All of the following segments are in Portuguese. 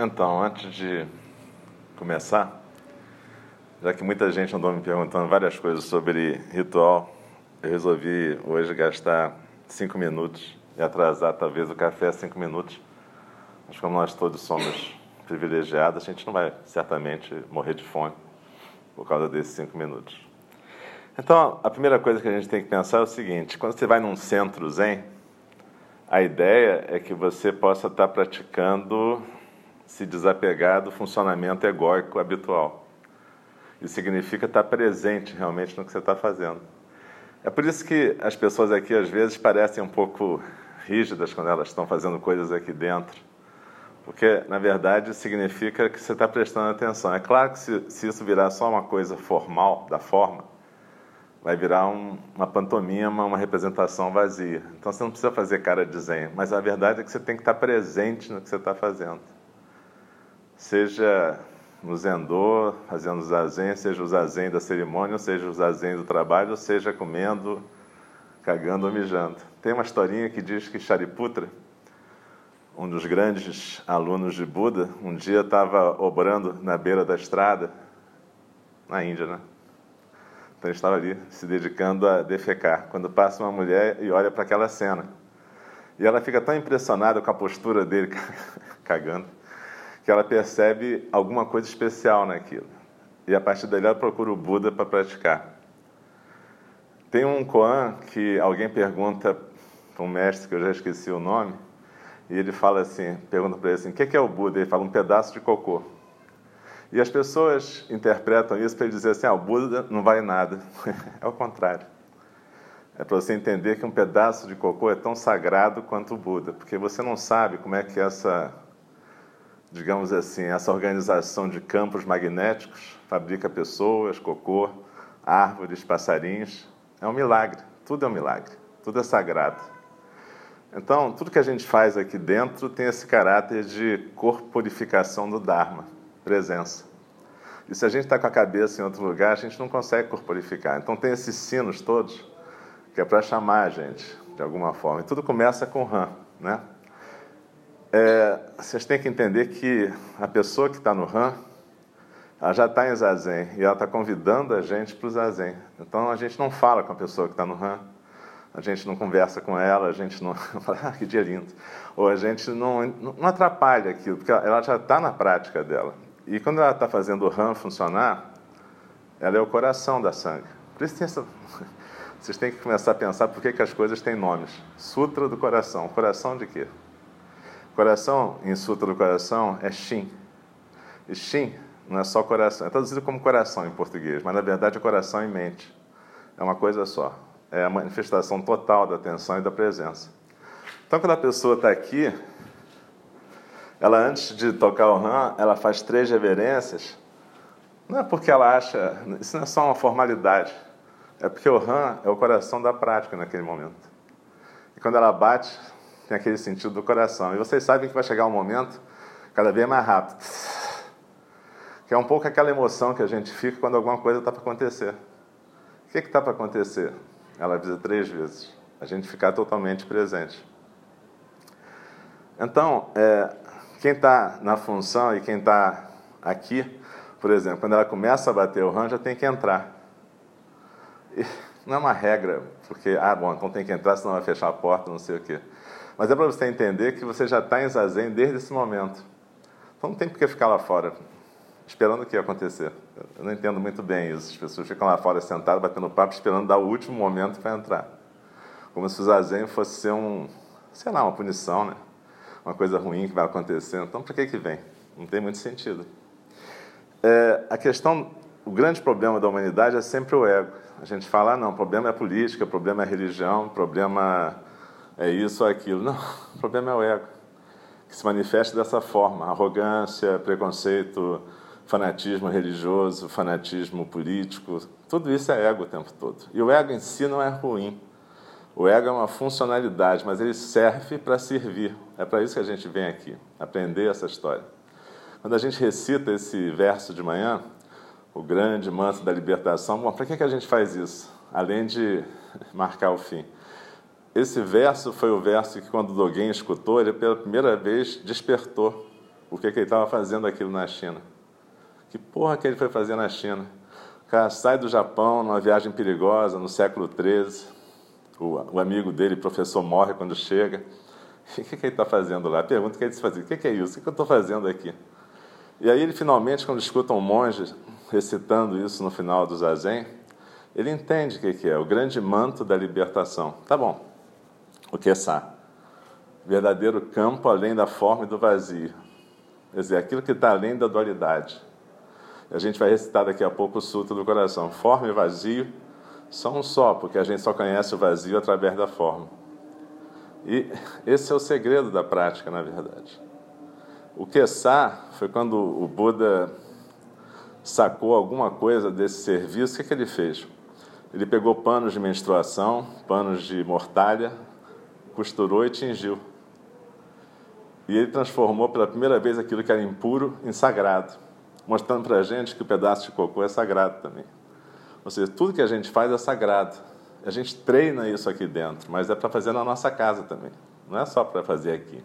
Então, antes de começar, já que muita gente andou me perguntando várias coisas sobre ritual, eu resolvi hoje gastar cinco minutos e atrasar talvez o café cinco minutos. Mas como nós todos somos privilegiados, a gente não vai certamente morrer de fome por causa desses cinco minutos. Então, a primeira coisa que a gente tem que pensar é o seguinte: quando você vai num centro zen, a ideia é que você possa estar praticando se desapegar do funcionamento egóico habitual. Isso significa estar presente realmente no que você está fazendo. É por isso que as pessoas aqui às vezes parecem um pouco rígidas quando elas estão fazendo coisas aqui dentro, porque na verdade significa que você está prestando atenção. É claro que se, se isso virar só uma coisa formal, da forma, vai virar um, uma pantomima, uma representação vazia. Então você não precisa fazer cara de zen, mas a verdade é que você tem que estar presente no que você está fazendo seja no zendô, fazendo zazen, seja o zazen da cerimônia, seja o zazen do trabalho, seja comendo, cagando ou mijando. Tem uma historinha que diz que Shariputra, um dos grandes alunos de Buda, um dia estava obrando na beira da estrada, na Índia, né? Então ele estava ali se dedicando a defecar. Quando passa uma mulher e olha para aquela cena. E ela fica tão impressionada com a postura dele cagando, que ela percebe alguma coisa especial naquilo. E a partir dali ela procura o Buda para praticar. Tem um koan que alguém pergunta para um mestre que eu já esqueci o nome, e ele fala assim, pergunta para ele assim, o que é o Buda? Ele fala um pedaço de cocô. E as pessoas interpretam isso para dizer assim, ah, o Buda não vai nada. é o contrário. É para você entender que um pedaço de cocô é tão sagrado quanto o Buda, porque você não sabe como é que essa digamos assim, essa organização de campos magnéticos fabrica pessoas, cocô, árvores, passarinhos. É um milagre, tudo é um milagre, tudo é sagrado. Então, tudo que a gente faz aqui dentro tem esse caráter de corporificação do Dharma, presença. E se a gente está com a cabeça em outro lugar, a gente não consegue corporificar. Então, tem esses sinos todos que é para chamar a gente, de alguma forma. E tudo começa com Ram, né? É, vocês têm que entender que a pessoa que está no RAM, ela já está em Zazen e ela está convidando a gente para o Zazen. Então a gente não fala com a pessoa que está no RAM, a gente não conversa com ela, a gente não fala, ah, que dia lindo. Ou a gente não, não atrapalha aquilo, porque ela já está na prática dela. E quando ela está fazendo o RAM funcionar, ela é o coração da sangue. Por isso tem essa... Vocês têm que começar a pensar por que, que as coisas têm nomes. Sutra do coração. Coração de quê? Coração, em Sutra do Coração, é Shin. E Shin não é só coração, é traduzido como coração em português, mas na verdade é coração e mente. É uma coisa só. É a manifestação total da atenção e da presença. Então, quando a pessoa está aqui, ela antes de tocar o RAM, ela faz três reverências. Não é porque ela acha, isso não é só uma formalidade. É porque o RAM é o coração da prática naquele momento. E quando ela bate, tem aquele sentido do coração. E vocês sabem que vai chegar um momento cada vez mais rápido. Que é um pouco aquela emoção que a gente fica quando alguma coisa está para acontecer. O que está para acontecer? Ela avisa três vezes. A gente ficar totalmente presente. Então, é, quem está na função e quem está aqui, por exemplo, quando ela começa a bater o rã, já tem que entrar. E não é uma regra, porque, ah, bom, então tem que entrar, senão vai fechar a porta, não sei o quê. Mas é para você entender que você já está em zazen desde esse momento. Então não tem por que ficar lá fora, esperando o que ia acontecer. Eu não entendo muito bem isso. As pessoas ficam lá fora sentadas, batendo papo, esperando dar o último momento para entrar. Como se o zazen fosse ser um, sei lá, uma punição, né? Uma coisa ruim que vai acontecer. Então, para que que vem? Não tem muito sentido. É, a questão, o grande problema da humanidade é sempre o ego. A gente fala, ah, não, o problema é política, o problema é religião, o problema é isso ou aquilo. Não, o problema é o ego, que se manifesta dessa forma: arrogância, preconceito, fanatismo religioso, fanatismo político. Tudo isso é ego o tempo todo. E o ego em si não é ruim. O ego é uma funcionalidade, mas ele serve para servir. É para isso que a gente vem aqui, aprender essa história. Quando a gente recita esse verso de manhã, o grande manto da libertação, bom, para que, que a gente faz isso? Além de marcar o fim. Esse verso foi o verso que, quando Dogen escutou, ele pela primeira vez despertou por que, que ele estava fazendo aquilo na China. Que porra que ele foi fazer na China? O cara sai do Japão numa viagem perigosa no século XIII. O, o amigo dele, professor, morre quando chega. O que, que ele está fazendo lá? Pergunta que ele se fazia: o que, que é isso? O que, que eu estou fazendo aqui? E aí ele finalmente, quando escuta um monge recitando isso no final do zazen, ele entende o que, que é, o grande manto da libertação. Tá bom, o que é? Verdadeiro campo além da forma e do vazio. Quer dizer, aquilo que está além da dualidade. A gente vai recitar daqui a pouco o Sutra do Coração. Forma e vazio são um só, porque a gente só conhece o vazio através da forma. E esse é o segredo da prática, na verdade. O Kessá foi quando o Buda sacou alguma coisa desse serviço, o que, que ele fez? Ele pegou panos de menstruação, panos de mortalha, costurou e tingiu. E ele transformou pela primeira vez aquilo que era impuro em sagrado, mostrando para a gente que o pedaço de cocô é sagrado também. Ou seja, tudo que a gente faz é sagrado. A gente treina isso aqui dentro, mas é para fazer na nossa casa também. Não é só para fazer aqui.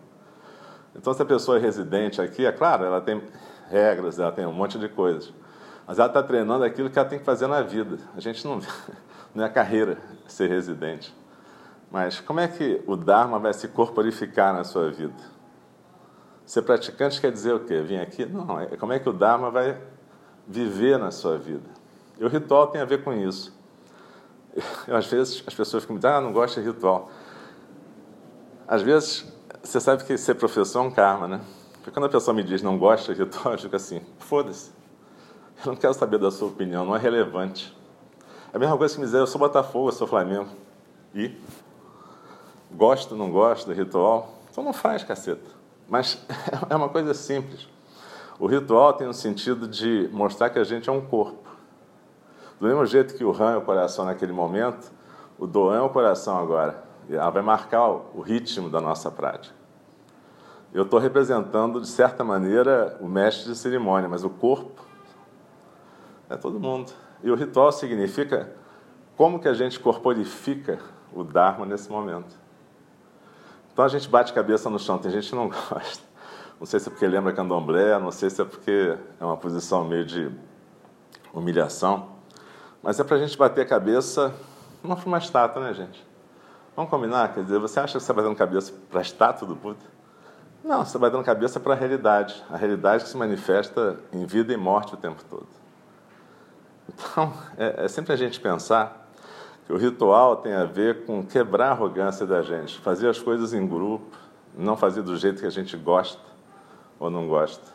Então, se a pessoa é residente aqui, é claro, ela tem regras, ela tem um monte de coisas. Mas ela está treinando aquilo que ela tem que fazer na vida. A gente não, não é carreira ser residente. Mas como é que o Dharma vai se corporificar na sua vida? Ser praticante quer dizer o quê? Vim aqui? Não, é como é que o Dharma vai viver na sua vida. E o ritual tem a ver com isso. Eu, às vezes as pessoas ficam me dizendo, ah, não gosto de ritual. Às vezes, você sabe que ser professor é um karma, né? Porque quando a pessoa me diz não gosta de ritual, eu fico assim, foda-se. Eu não quero saber da sua opinião, não é relevante. É a mesma coisa que me dizer, eu sou Botafogo, eu sou Flamengo. E? Gosto, não gosto do ritual? Então não faz, caceta. Mas é uma coisa simples. O ritual tem um sentido de mostrar que a gente é um corpo. Do mesmo jeito que o ram é o coração naquele momento, o doan é o coração agora. Ela vai marcar o ritmo da nossa prática. Eu estou representando, de certa maneira, o mestre de cerimônia, mas o corpo é todo mundo. E o ritual significa como que a gente corporifica o Dharma nesse momento. Então a gente bate cabeça no chão, tem gente que não gosta. Não sei se é porque lembra candomblé, não sei se é porque é uma posição meio de humilhação, mas é para a gente bater a cabeça não para uma estátua, né, gente? Vamos combinar? Quer dizer, você acha que você está batendo cabeça para a estátua do Buda? Não, você está batendo cabeça para a realidade. A realidade que se manifesta em vida e morte o tempo todo. Então, é, é sempre a gente pensar que o ritual tem a ver com quebrar a arrogância da gente, fazer as coisas em grupo, não fazer do jeito que a gente gosta ou não gosta.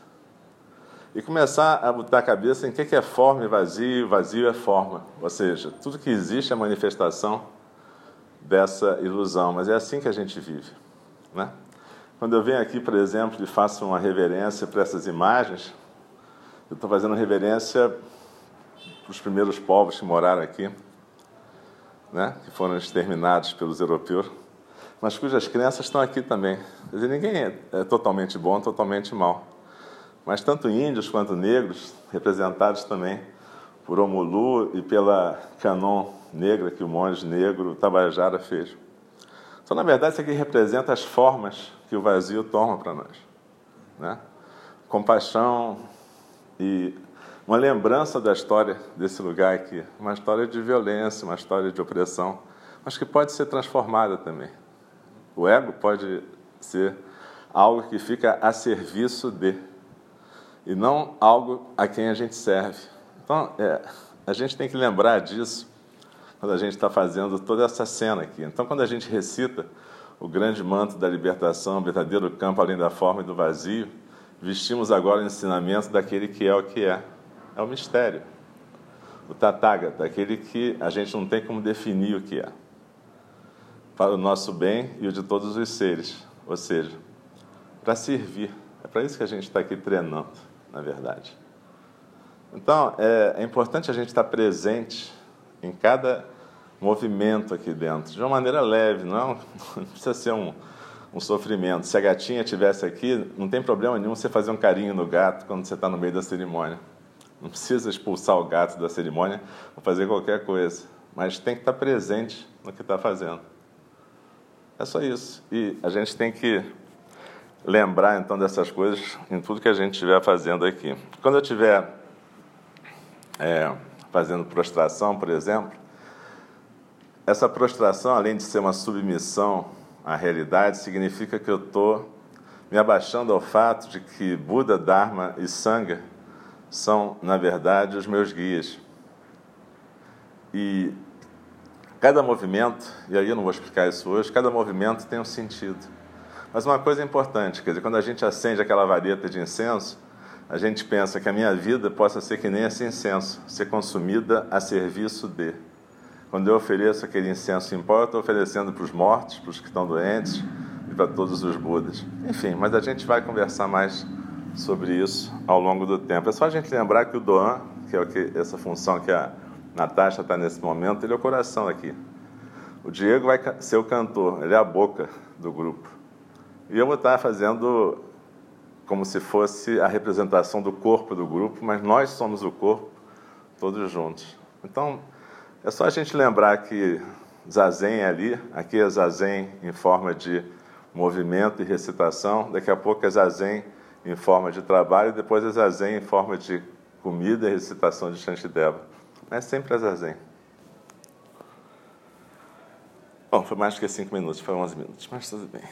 E começar a botar a cabeça em que é forma e vazio, vazio é forma. Ou seja, tudo que existe é manifestação dessa ilusão, mas é assim que a gente vive. Né? Quando eu venho aqui, por exemplo, e faço uma reverência para essas imagens, eu estou fazendo reverência os primeiros povos que moraram aqui, né, que foram exterminados pelos europeus, mas cujas crenças estão aqui também. Quer dizer, ninguém é, é totalmente bom, totalmente mal. Mas tanto índios quanto negros, representados também por Omulu e pela Canon negra que o monge negro Tabajara fez. Então, na verdade, isso aqui representa as formas que o vazio toma para nós. Né? Compaixão e uma lembrança da história desse lugar aqui, uma história de violência, uma história de opressão, mas que pode ser transformada também. O ego pode ser algo que fica a serviço de, e não algo a quem a gente serve. Então, é, a gente tem que lembrar disso quando a gente está fazendo toda essa cena aqui. Então, quando a gente recita o grande manto da libertação, o verdadeiro campo além da forma e do vazio, vestimos agora o ensinamento daquele que é o que é é o mistério. O Tathagata, aquele que a gente não tem como definir o que é. Para o nosso bem e o de todos os seres. Ou seja, para servir. É para isso que a gente está aqui treinando, na verdade. Então, é, é importante a gente estar presente em cada movimento aqui dentro, de uma maneira leve, não, é não precisa ser um, um sofrimento. Se a gatinha estivesse aqui, não tem problema nenhum você fazer um carinho no gato quando você está no meio da cerimônia. Não precisa expulsar o gato da cerimônia ou fazer qualquer coisa, mas tem que estar presente no que está fazendo. É só isso. E a gente tem que lembrar então dessas coisas em tudo que a gente estiver fazendo aqui. Quando eu estiver é, fazendo prostração, por exemplo, essa prostração, além de ser uma submissão à realidade, significa que eu estou me abaixando ao fato de que Buda, Dharma e Sangha são, na verdade, os meus guias. E cada movimento, e aí eu não vou explicar isso hoje, cada movimento tem um sentido. Mas uma coisa importante, quer dizer, quando a gente acende aquela vareta de incenso, a gente pensa que a minha vida possa ser que nem esse incenso, ser consumida a serviço de. Quando eu ofereço aquele incenso em pó, eu estou oferecendo para os mortos, para os que estão doentes e para todos os Budas. Enfim, mas a gente vai conversar mais sobre isso ao longo do tempo. É só a gente lembrar que o Doan, que é que, essa função que a Natasha está nesse momento, ele é o coração aqui. O Diego vai ser o cantor, ele é a boca do grupo. E eu vou estar fazendo como se fosse a representação do corpo do grupo, mas nós somos o corpo, todos juntos. Então, é só a gente lembrar que Zazen é ali, aqui é Zazen em forma de movimento e recitação, daqui a pouco é Zazen em forma de trabalho, e depois é Zazen em forma de comida e recitação de Shantideva. É sempre a Zazen. Bom, foi mais do que cinco minutos, foi onze minutos, mas tudo bem.